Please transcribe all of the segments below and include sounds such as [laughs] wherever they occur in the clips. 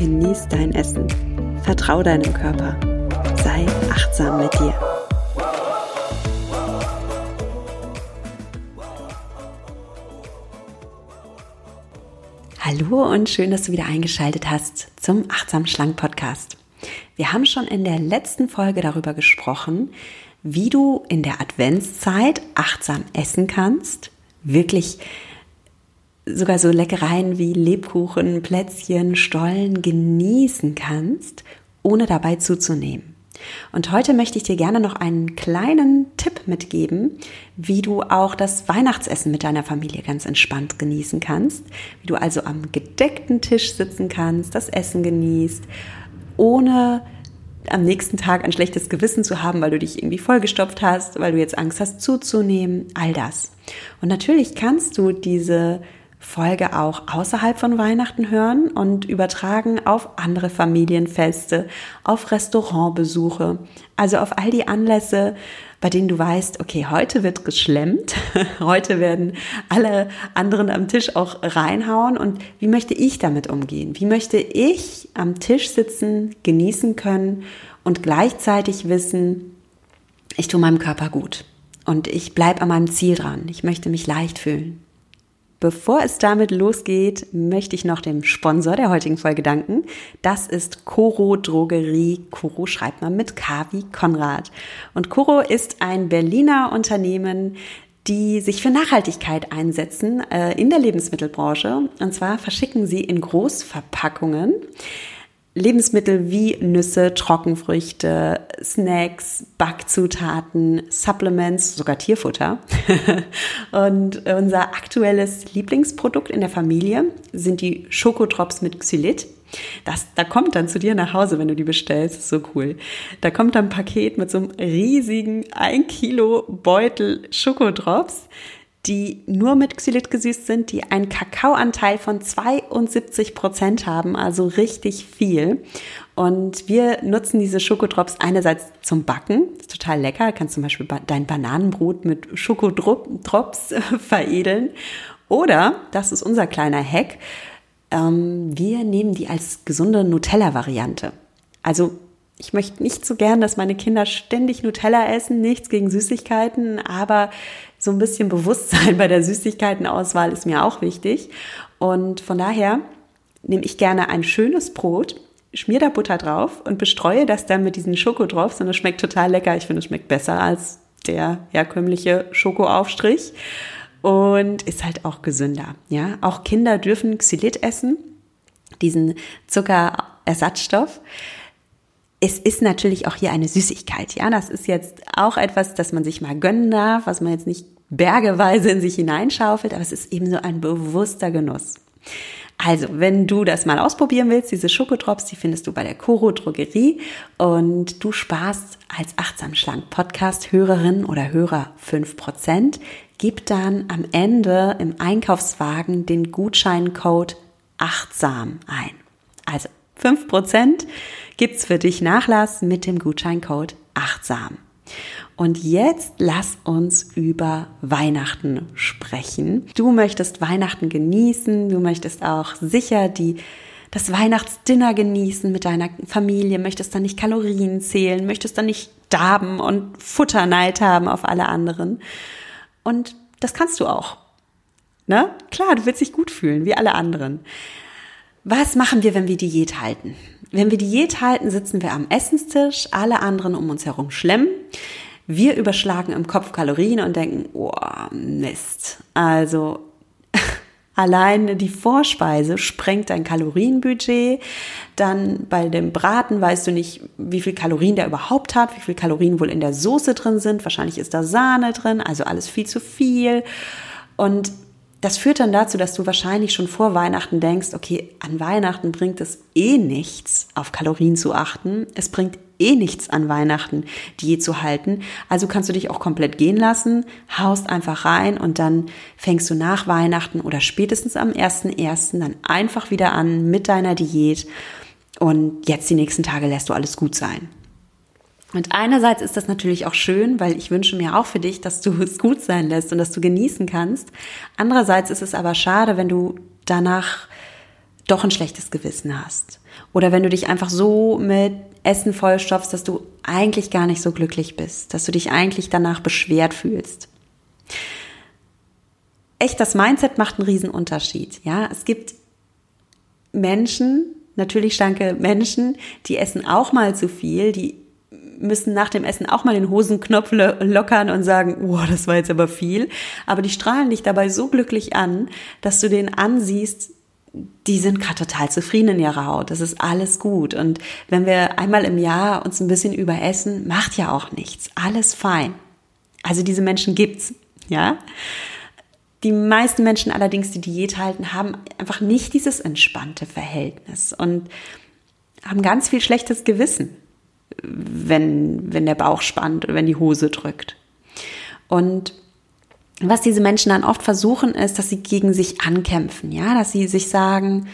genieß dein Essen. Vertrau deinem Körper. Sei achtsam mit dir. Hallo und schön, dass du wieder eingeschaltet hast zum Achtsam Schlank Podcast. Wir haben schon in der letzten Folge darüber gesprochen, wie du in der Adventszeit achtsam essen kannst, wirklich sogar so Leckereien wie Lebkuchen, Plätzchen, Stollen genießen kannst, ohne dabei zuzunehmen. Und heute möchte ich dir gerne noch einen kleinen Tipp mitgeben, wie du auch das Weihnachtsessen mit deiner Familie ganz entspannt genießen kannst, wie du also am gedeckten Tisch sitzen kannst, das Essen genießt, ohne am nächsten Tag ein schlechtes Gewissen zu haben, weil du dich irgendwie vollgestopft hast, weil du jetzt Angst hast zuzunehmen, all das. Und natürlich kannst du diese Folge auch außerhalb von Weihnachten hören und übertragen auf andere Familienfeste, auf Restaurantbesuche, also auf all die Anlässe, bei denen du weißt, okay, heute wird geschlemmt, [laughs] heute werden alle anderen am Tisch auch reinhauen und wie möchte ich damit umgehen? Wie möchte ich am Tisch sitzen, genießen können und gleichzeitig wissen, ich tue meinem Körper gut und ich bleibe an meinem Ziel dran. Ich möchte mich leicht fühlen. Bevor es damit losgeht, möchte ich noch dem Sponsor der heutigen Folge danken. Das ist Coro Drogerie. Coro schreibt man mit K wie Konrad. Und Coro ist ein Berliner Unternehmen, die sich für Nachhaltigkeit einsetzen äh, in der Lebensmittelbranche. Und zwar verschicken sie in Großverpackungen Lebensmittel wie Nüsse, Trockenfrüchte, Snacks, Backzutaten, Supplements, sogar Tierfutter. [laughs] und unser aktuelles Lieblingsprodukt in der Familie sind die Schokotrops mit Xylit. Das, da kommt dann zu dir nach Hause, wenn du die bestellst. Ist so cool. Da kommt dann ein Paket mit so einem riesigen 1 Kilo Beutel Schokodrops die nur mit Xylit gesüßt sind, die einen Kakaoanteil von 72 Prozent haben, also richtig viel. Und wir nutzen diese Schokodrops einerseits zum Backen, ist total lecker, kannst zum Beispiel dein Bananenbrot mit Schokodrops [laughs] veredeln. Oder, das ist unser kleiner Hack, ähm, wir nehmen die als gesunde Nutella-Variante. Also ich möchte nicht so gern, dass meine Kinder ständig Nutella essen, nichts gegen Süßigkeiten, aber so ein bisschen Bewusstsein bei der Süßigkeitenauswahl ist mir auch wichtig. Und von daher nehme ich gerne ein schönes Brot, schmier da Butter drauf und bestreue das dann mit diesen Schokodrops und es schmeckt total lecker. Ich finde, es schmeckt besser als der herkömmliche Schokoaufstrich und ist halt auch gesünder. Ja, auch Kinder dürfen Xylit essen, diesen Zuckerersatzstoff es ist natürlich auch hier eine Süßigkeit. Ja, das ist jetzt auch etwas, das man sich mal gönnen darf, was man jetzt nicht bergeweise in sich hineinschaufelt, aber es ist eben so ein bewusster Genuss. Also, wenn du das mal ausprobieren willst, diese Schokotrops, die findest du bei der Coro Drogerie und du sparst als achtsam schlank Podcast Hörerin oder Hörer 5%. Gib dann am Ende im Einkaufswagen den Gutscheincode achtsam ein. Also 5% gibt's für dich Nachlass mit dem Gutscheincode achtsam. Und jetzt lass uns über Weihnachten sprechen. Du möchtest Weihnachten genießen, du möchtest auch sicher die das Weihnachtsdinner genießen mit deiner Familie, möchtest dann nicht Kalorien zählen, möchtest dann nicht Darben und Futterneid haben auf alle anderen. Und das kannst du auch. Ne? Klar, du willst dich gut fühlen, wie alle anderen. Was machen wir, wenn wir Diät halten? Wenn wir Diät halten, sitzen wir am Essenstisch, alle anderen um uns herum schlemmen. Wir überschlagen im Kopf Kalorien und denken, oh, Mist. Also [laughs] allein die Vorspeise sprengt dein Kalorienbudget. Dann bei dem Braten weißt du nicht, wie viel Kalorien der überhaupt hat, wie viel Kalorien wohl in der Soße drin sind. Wahrscheinlich ist da Sahne drin, also alles viel zu viel. Und das führt dann dazu, dass du wahrscheinlich schon vor Weihnachten denkst, okay, an Weihnachten bringt es eh nichts, auf Kalorien zu achten. Es bringt eh nichts an Weihnachten, die zu halten. Also kannst du dich auch komplett gehen lassen, haust einfach rein und dann fängst du nach Weihnachten oder spätestens am 1.1. dann einfach wieder an mit deiner Diät und jetzt die nächsten Tage lässt du alles gut sein. Und einerseits ist das natürlich auch schön, weil ich wünsche mir auch für dich, dass du es gut sein lässt und dass du genießen kannst. Andererseits ist es aber schade, wenn du danach doch ein schlechtes Gewissen hast. Oder wenn du dich einfach so mit Essen vollstopfst, dass du eigentlich gar nicht so glücklich bist, dass du dich eigentlich danach beschwert fühlst. Echt, das Mindset macht einen riesen Unterschied. Ja, es gibt Menschen, natürlich schlanke Menschen, die essen auch mal zu viel, die müssen nach dem Essen auch mal den Hosenknopf lockern und sagen, wow, das war jetzt aber viel. Aber die strahlen dich dabei so glücklich an, dass du den ansiehst, die sind gerade total zufrieden in ihrer Haut. Das ist alles gut. Und wenn wir einmal im Jahr uns ein bisschen überessen, macht ja auch nichts. Alles fein. Also diese Menschen gibt's, ja. Die meisten Menschen allerdings, die Diät halten, haben einfach nicht dieses entspannte Verhältnis und haben ganz viel schlechtes Gewissen wenn, wenn der Bauch spannt oder wenn die Hose drückt. Und was diese Menschen dann oft versuchen, ist, dass sie gegen sich ankämpfen, ja, dass sie sich sagen,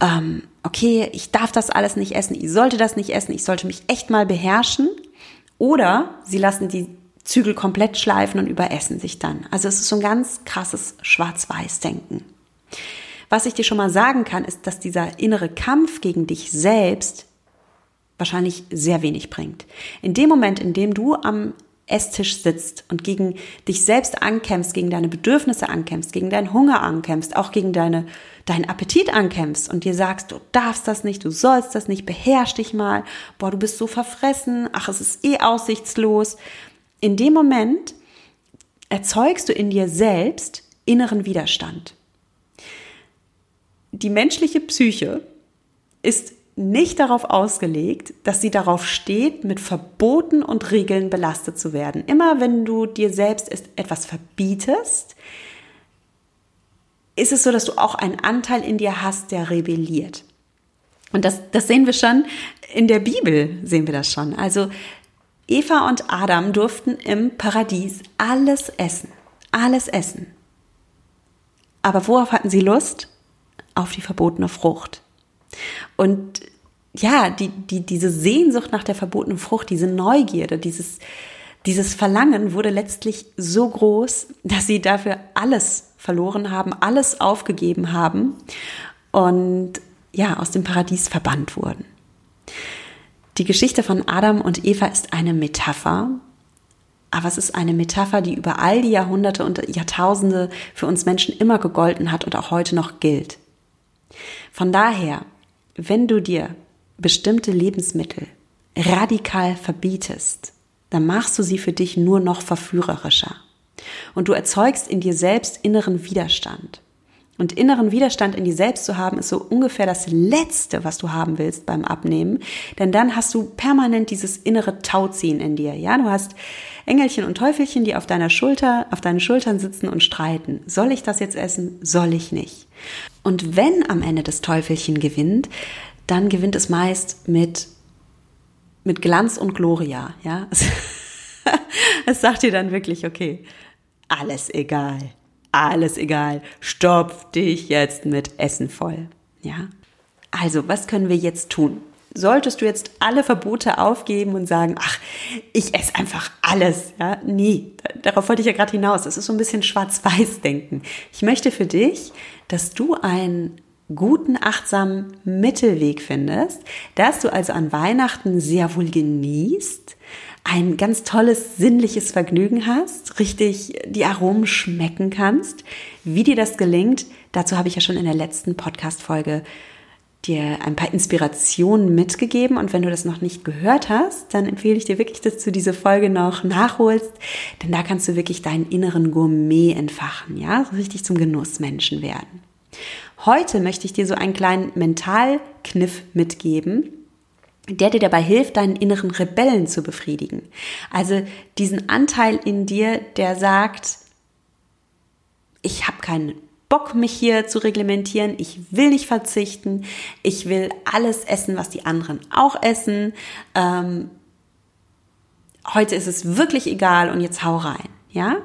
ähm, okay, ich darf das alles nicht essen, ich sollte das nicht essen, ich sollte mich echt mal beherrschen. Oder sie lassen die Zügel komplett schleifen und überessen sich dann. Also es ist so ein ganz krasses Schwarz-Weiß-Denken. Was ich dir schon mal sagen kann, ist, dass dieser innere Kampf gegen dich selbst wahrscheinlich sehr wenig bringt. In dem Moment, in dem du am Esstisch sitzt und gegen dich selbst ankämpfst, gegen deine Bedürfnisse ankämpfst, gegen deinen Hunger ankämpfst, auch gegen deine, deinen Appetit ankämpfst und dir sagst, du darfst das nicht, du sollst das nicht, beherrsch dich mal, boah, du bist so verfressen, ach, es ist eh aussichtslos. In dem Moment erzeugst du in dir selbst inneren Widerstand. Die menschliche Psyche ist nicht darauf ausgelegt, dass sie darauf steht, mit Verboten und Regeln belastet zu werden. Immer wenn du dir selbst etwas verbietest, ist es so, dass du auch einen Anteil in dir hast, der rebelliert. Und das, das sehen wir schon in der Bibel, sehen wir das schon. Also Eva und Adam durften im Paradies alles essen, alles essen. Aber worauf hatten sie Lust? Auf die verbotene Frucht. Und ja, die, die, diese Sehnsucht nach der verbotenen Frucht, diese Neugierde, dieses, dieses Verlangen wurde letztlich so groß, dass sie dafür alles verloren haben, alles aufgegeben haben und ja, aus dem Paradies verbannt wurden. Die Geschichte von Adam und Eva ist eine Metapher, aber es ist eine Metapher, die über all die Jahrhunderte und Jahrtausende für uns Menschen immer gegolten hat und auch heute noch gilt. Von daher wenn du dir bestimmte Lebensmittel radikal verbietest, dann machst du sie für dich nur noch verführerischer. Und du erzeugst in dir selbst inneren Widerstand. Und inneren Widerstand in dir selbst zu haben, ist so ungefähr das Letzte, was du haben willst beim Abnehmen. Denn dann hast du permanent dieses innere Tauziehen in dir. Ja, du hast Engelchen und Teufelchen, die auf deiner Schulter, auf deinen Schultern sitzen und streiten. Soll ich das jetzt essen? Soll ich nicht? Und wenn am Ende das Teufelchen gewinnt, dann gewinnt es meist mit, mit Glanz und Gloria. Ja, [laughs] es sagt dir dann wirklich, okay, alles egal alles egal, stopf dich jetzt mit Essen voll. Ja? Also, was können wir jetzt tun? Solltest du jetzt alle Verbote aufgeben und sagen, ach, ich esse einfach alles, ja? Nie. Darauf wollte ich ja gerade hinaus. Das ist so ein bisschen schwarz-weiß-denken. Ich möchte für dich, dass du einen guten, achtsamen Mittelweg findest, dass du also an Weihnachten sehr wohl genießt, ein ganz tolles sinnliches Vergnügen hast, richtig die Aromen schmecken kannst. Wie dir das gelingt, dazu habe ich ja schon in der letzten Podcast-Folge dir ein paar Inspirationen mitgegeben. Und wenn du das noch nicht gehört hast, dann empfehle ich dir wirklich, dass du diese Folge noch nachholst, denn da kannst du wirklich deinen inneren Gourmet entfachen, ja, richtig zum Genussmenschen werden. Heute möchte ich dir so einen kleinen Mentalkniff mitgeben, der dir dabei hilft, deinen inneren Rebellen zu befriedigen. Also diesen Anteil in dir, der sagt, ich habe keinen Bock, mich hier zu reglementieren. Ich will nicht verzichten. Ich will alles essen, was die anderen auch essen. Ähm, heute ist es wirklich egal und jetzt hau rein. Ja?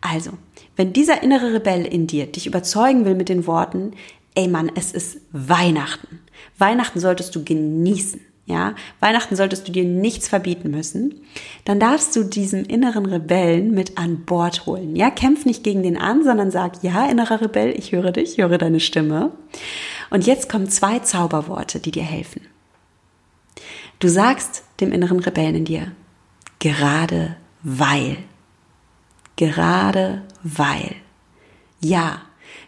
Also, wenn dieser innere Rebell in dir dich überzeugen will mit den Worten, ey Mann, es ist Weihnachten. Weihnachten solltest du genießen ja, Weihnachten solltest du dir nichts verbieten müssen, dann darfst du diesem inneren Rebellen mit an Bord holen. Ja, kämpf nicht gegen den an, sondern sag, ja, innerer Rebell, ich höre dich, ich höre deine Stimme. Und jetzt kommen zwei Zauberworte, die dir helfen. Du sagst dem inneren Rebellen in dir, gerade weil. Gerade weil. Ja,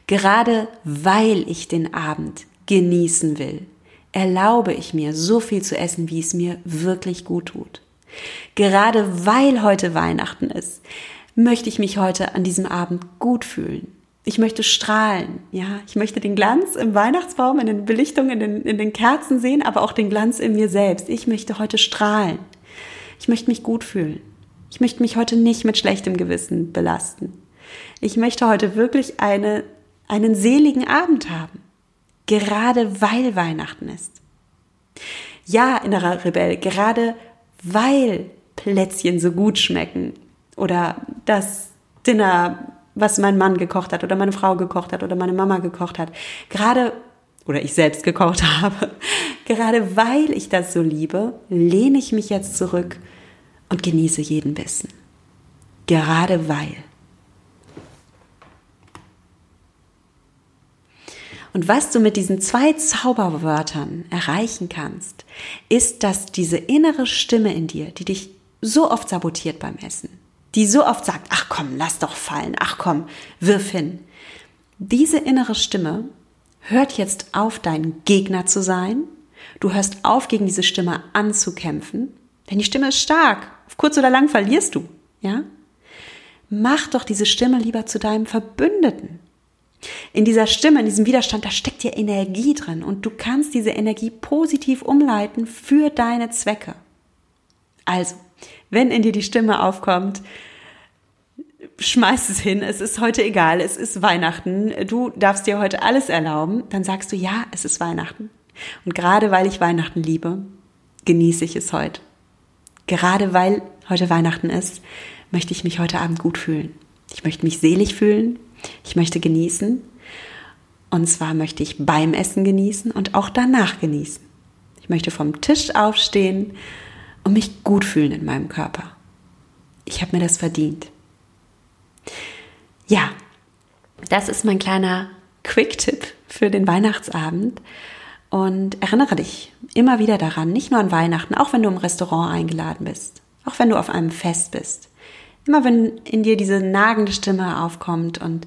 gerade weil ich den Abend genießen will erlaube ich mir, so viel zu essen, wie es mir wirklich gut tut. Gerade weil heute Weihnachten ist, möchte ich mich heute an diesem Abend gut fühlen. Ich möchte strahlen, ja. Ich möchte den Glanz im Weihnachtsbaum, in den Belichtungen, in den, in den Kerzen sehen, aber auch den Glanz in mir selbst. Ich möchte heute strahlen. Ich möchte mich gut fühlen. Ich möchte mich heute nicht mit schlechtem Gewissen belasten. Ich möchte heute wirklich eine, einen seligen Abend haben gerade weil Weihnachten ist. Ja, innerer Rebell, gerade weil Plätzchen so gut schmecken oder das Dinner, was mein Mann gekocht hat oder meine Frau gekocht hat oder meine Mama gekocht hat, gerade oder ich selbst gekocht [laughs] habe, gerade weil ich das so liebe, lehne ich mich jetzt zurück und genieße jeden Bissen. Gerade weil. Und was du mit diesen zwei Zauberwörtern erreichen kannst, ist, dass diese innere Stimme in dir, die dich so oft sabotiert beim Essen, die so oft sagt, ach komm, lass doch fallen, ach komm, wirf hin. Diese innere Stimme hört jetzt auf, dein Gegner zu sein. Du hörst auf, gegen diese Stimme anzukämpfen, denn die Stimme ist stark. Auf kurz oder lang verlierst du, ja? Mach doch diese Stimme lieber zu deinem Verbündeten. In dieser Stimme, in diesem Widerstand, da steckt ja Energie drin und du kannst diese Energie positiv umleiten für deine Zwecke. Also, wenn in dir die Stimme aufkommt, schmeiß es hin, es ist heute egal, es ist Weihnachten, du darfst dir heute alles erlauben, dann sagst du, ja, es ist Weihnachten. Und gerade weil ich Weihnachten liebe, genieße ich es heute. Gerade weil heute Weihnachten ist, möchte ich mich heute Abend gut fühlen. Ich möchte mich selig fühlen, ich möchte genießen. Und zwar möchte ich beim Essen genießen und auch danach genießen. Ich möchte vom Tisch aufstehen und mich gut fühlen in meinem Körper. Ich habe mir das verdient. Ja, das ist mein kleiner Quick-Tipp für den Weihnachtsabend. Und erinnere dich immer wieder daran, nicht nur an Weihnachten, auch wenn du im Restaurant eingeladen bist, auch wenn du auf einem Fest bist. Immer wenn in dir diese nagende Stimme aufkommt und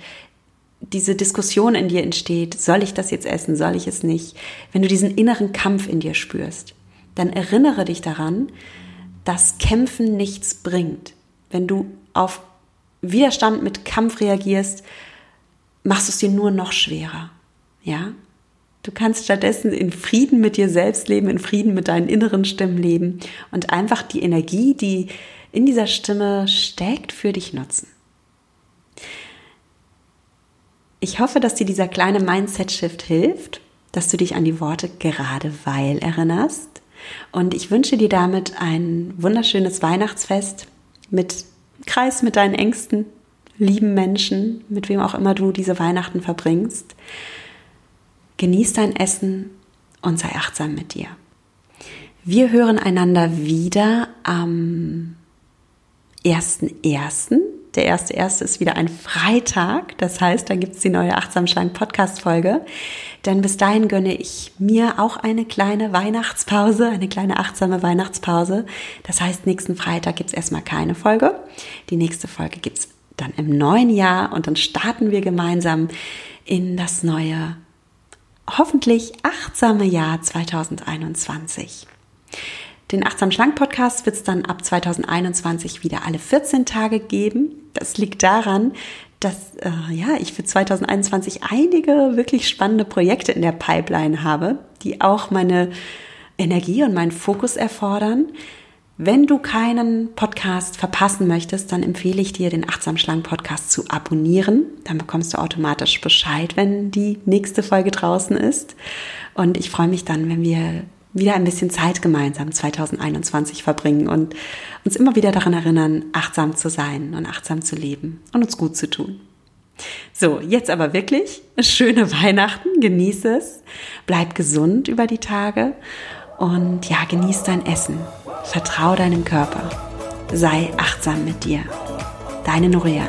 diese Diskussion in dir entsteht, soll ich das jetzt essen, soll ich es nicht, wenn du diesen inneren Kampf in dir spürst, dann erinnere dich daran, dass Kämpfen nichts bringt. Wenn du auf Widerstand mit Kampf reagierst, machst du es dir nur noch schwerer. Ja? Du kannst stattdessen in Frieden mit dir selbst leben, in Frieden mit deinen inneren Stimmen leben und einfach die Energie, die in dieser Stimme steckt, für dich nutzen. Ich hoffe, dass dir dieser kleine Mindset-Shift hilft, dass du dich an die Worte gerade weil erinnerst. Und ich wünsche dir damit ein wunderschönes Weihnachtsfest mit Kreis mit deinen engsten, lieben Menschen, mit wem auch immer du diese Weihnachten verbringst. Genieß dein Essen und sei achtsam mit dir. Wir hören einander wieder am 1.1. Der erste erste ist wieder ein Freitag. Das heißt, dann gibt's die neue Achtsam Schlank Podcast Folge. Denn bis dahin gönne ich mir auch eine kleine Weihnachtspause, eine kleine achtsame Weihnachtspause. Das heißt, nächsten Freitag gibt's erstmal keine Folge. Die nächste Folge gibt's dann im neuen Jahr und dann starten wir gemeinsam in das neue, hoffentlich achtsame Jahr 2021. Den Achtsam Schlank Podcast wird es dann ab 2021 wieder alle 14 Tage geben. Das liegt daran, dass äh, ja, ich für 2021 einige wirklich spannende Projekte in der Pipeline habe, die auch meine Energie und meinen Fokus erfordern. Wenn du keinen Podcast verpassen möchtest, dann empfehle ich dir, den Achtsam Schlank Podcast zu abonnieren. Dann bekommst du automatisch Bescheid, wenn die nächste Folge draußen ist. Und ich freue mich dann, wenn wir wieder ein bisschen Zeit gemeinsam 2021 verbringen und uns immer wieder daran erinnern, achtsam zu sein und achtsam zu leben und uns gut zu tun. So, jetzt aber wirklich schöne Weihnachten, genieße es, bleib gesund über die Tage und ja, genieß dein Essen. Vertrau deinem Körper. Sei achtsam mit dir. Deine Norea.